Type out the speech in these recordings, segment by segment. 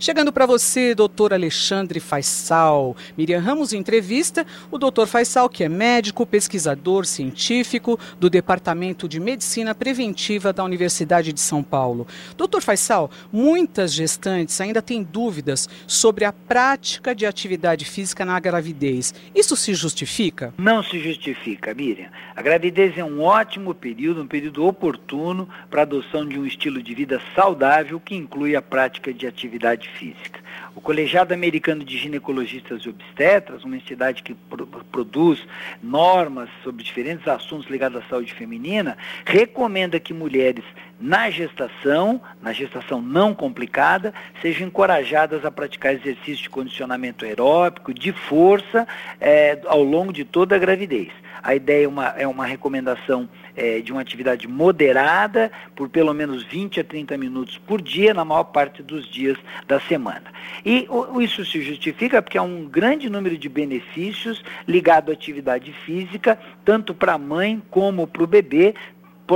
Chegando para você, doutor Alexandre Faisal. Miriam Ramos entrevista o doutor Faisal, que é médico, pesquisador científico do Departamento de Medicina Preventiva da Universidade de São Paulo. Doutor Faisal, muitas gestantes ainda têm dúvidas sobre a prática de atividade física na gravidez. Isso se justifica? Não se justifica, Miriam. A gravidez é um ótimo período, um período oportuno para a adoção de um estilo de vida saudável que inclui a prática de atividade física. O Colegiado Americano de Ginecologistas e Obstetras, uma entidade que pro produz normas sobre diferentes assuntos ligados à saúde feminina, recomenda que mulheres na gestação, na gestação não complicada, sejam encorajadas a praticar exercício de condicionamento aeróbico, de força, é, ao longo de toda a gravidez. A ideia é uma, é uma recomendação é, de uma atividade moderada, por pelo menos 20 a 30 minutos por dia, na maior parte dos dias da semana. E o, isso se justifica porque há um grande número de benefícios ligado à atividade física, tanto para a mãe como para o bebê,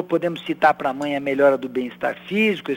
podemos citar para a mãe a melhora do bem-estar físico,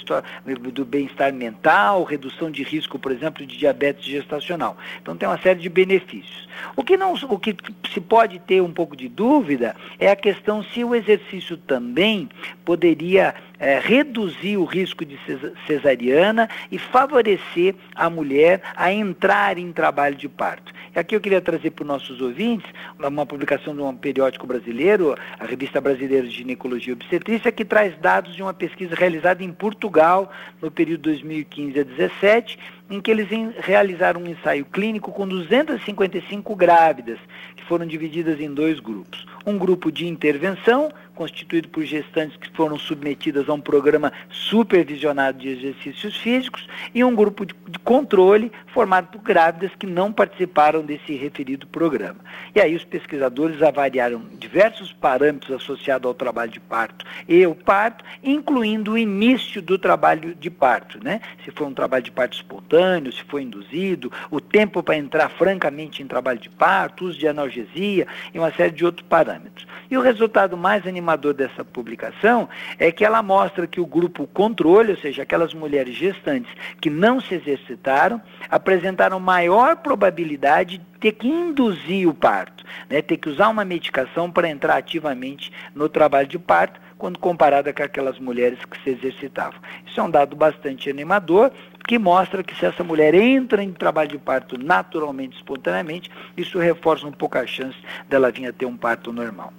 do bem-estar mental, redução de risco, por exemplo, de diabetes gestacional. Então tem uma série de benefícios. O que, não, o que se pode ter um pouco de dúvida é a questão se o exercício também poderia é, reduzir o risco de cesariana e favorecer a mulher a entrar em trabalho de parto. E aqui eu queria trazer para os nossos ouvintes uma publicação de um periódico brasileiro, a Revista Brasileira de Ginecologia e Obstetrícia, que traz dados de uma pesquisa realizada em Portugal no período 2015 a 2017, em que eles realizaram um ensaio clínico com 255 grávidas, que foram divididas em dois grupos. Um grupo de intervenção, constituído por gestantes que foram submetidas a um programa supervisionado de exercícios físicos, e um grupo de, controle, formado por grávidas que não participaram desse referido programa. E aí os pesquisadores avaliaram diversos parâmetros associados ao trabalho de parto e o parto, incluindo o início do trabalho de parto, né? Se foi um trabalho de parto espontâneo, se foi induzido, o tempo para entrar francamente em trabalho de parto, uso de analgesia e uma série de outros parâmetros. E o resultado mais animador dessa publicação é que ela mostra que o grupo controle, ou seja, aquelas mulheres gestantes que não se exercitaram, apresentaram maior probabilidade de ter que induzir o parto, né, ter que usar uma medicação para entrar ativamente no trabalho de parto, quando comparada com aquelas mulheres que se exercitavam. Isso é um dado bastante animador, que mostra que se essa mulher entra em trabalho de parto naturalmente, espontaneamente, isso reforça um pouco a chance dela vir a ter um parto normal.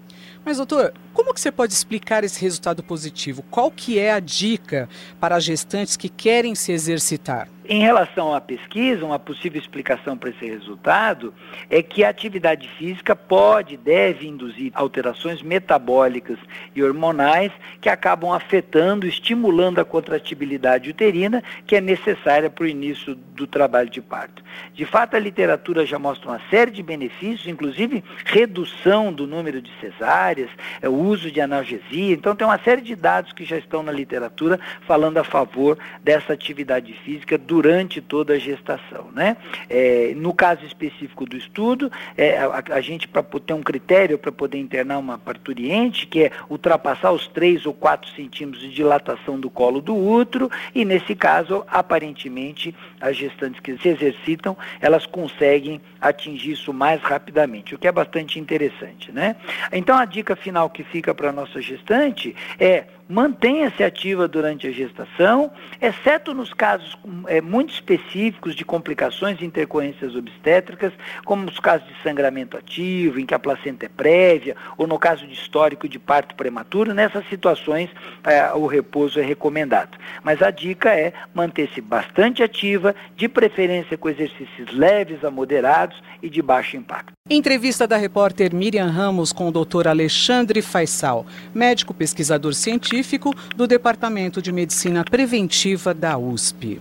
Mas, doutor, como que você pode explicar esse resultado positivo? Qual que é a dica para gestantes que querem se exercitar? Em relação à pesquisa, uma possível explicação para esse resultado é que a atividade física pode, deve induzir alterações metabólicas e hormonais que acabam afetando, estimulando a contratibilidade uterina, que é necessária para o início do trabalho de parto. De fato, a literatura já mostra uma série de benefícios, inclusive redução do número de cesáreas, é, o uso de analgesia. Então, tem uma série de dados que já estão na literatura falando a favor dessa atividade física do durante toda a gestação. Né? É, no caso específico do estudo, é, a, a, gente, para ter um critério para poder internar uma parturiente, que é ultrapassar os 3 ou 4 centímetros de dilatação do colo do útero, e nesse caso, aparentemente, as gestantes que se exercitam, elas conseguem atingir isso mais rapidamente, o que é bastante interessante. Né? Então, a dica final que fica para a nossa gestante é mantenha-se ativa durante a gestação, exceto nos casos é, muito específicos de complicações e intercorrências obstétricas, como os casos de sangramento ativo, em que a placenta é prévia, ou no caso de histórico de parto prematuro, nessas situações é, o repouso é recomendado. Mas a dica é manter-se bastante ativa, de preferência com exercícios leves a moderados e de baixo impacto. Entrevista da repórter Miriam Ramos com o Dr. Alexandre Faisal, médico pesquisador científico do Departamento de Medicina Preventiva da USP.